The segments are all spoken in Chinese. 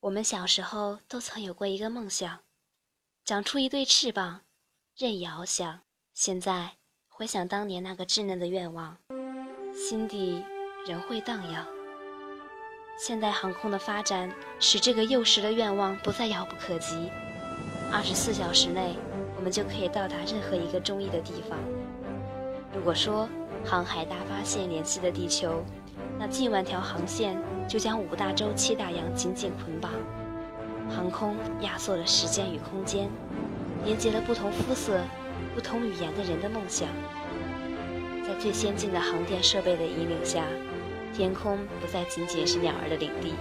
我们小时候都曾有过一个梦想，长出一对翅膀，任意翱翔。现在回想当年那个稚嫩的愿望，心底仍会荡漾。现代航空的发展使这个幼时的愿望不再遥不可及。二十四小时内，我们就可以到达任何一个中意的地方。如果说航海大发现联系的地球，那近万条航线就将五大洲七大洋紧紧捆绑。航空压缩了时间与空间，连接了不同肤色、不同语言的人的梦想。在最先进的航电设备的引领下，天空不再仅仅是鸟儿的领地。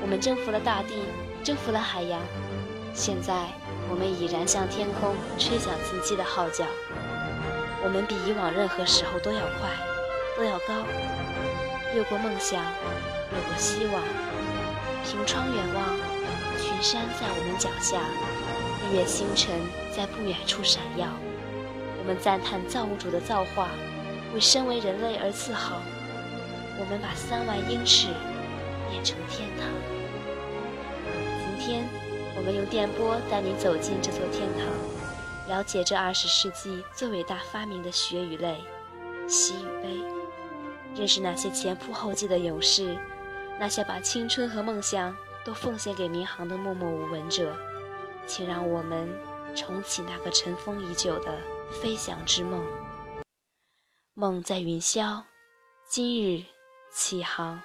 我们征服了大地，征服了海洋。现在，我们已然向天空吹响进击的号角。我们比以往任何时候都要快，都要高。越过梦想，越过希望，凭窗远望，群山在我们脚下，日月星辰在不远处闪耀。我们赞叹造物主的造化，为身为人类而自豪。我们把三万英尺变成天堂。今天，我们用电波带你走进这座天堂，了解这二十世纪最伟大发明的血与泪，喜与悲。认识那些前仆后继的勇士，那些把青春和梦想都奉献给民航的默默无闻者，请让我们重启那个尘封已久的飞翔之梦。梦在云霄，今日起航。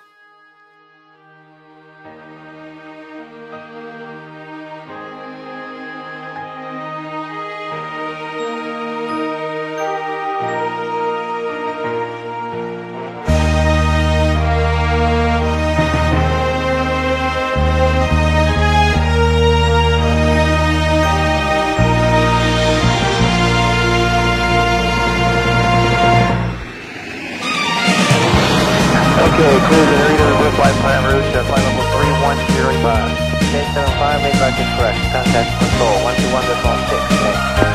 Route, uh, flight level 3105. J75, made by correct. Contact control, 121.6.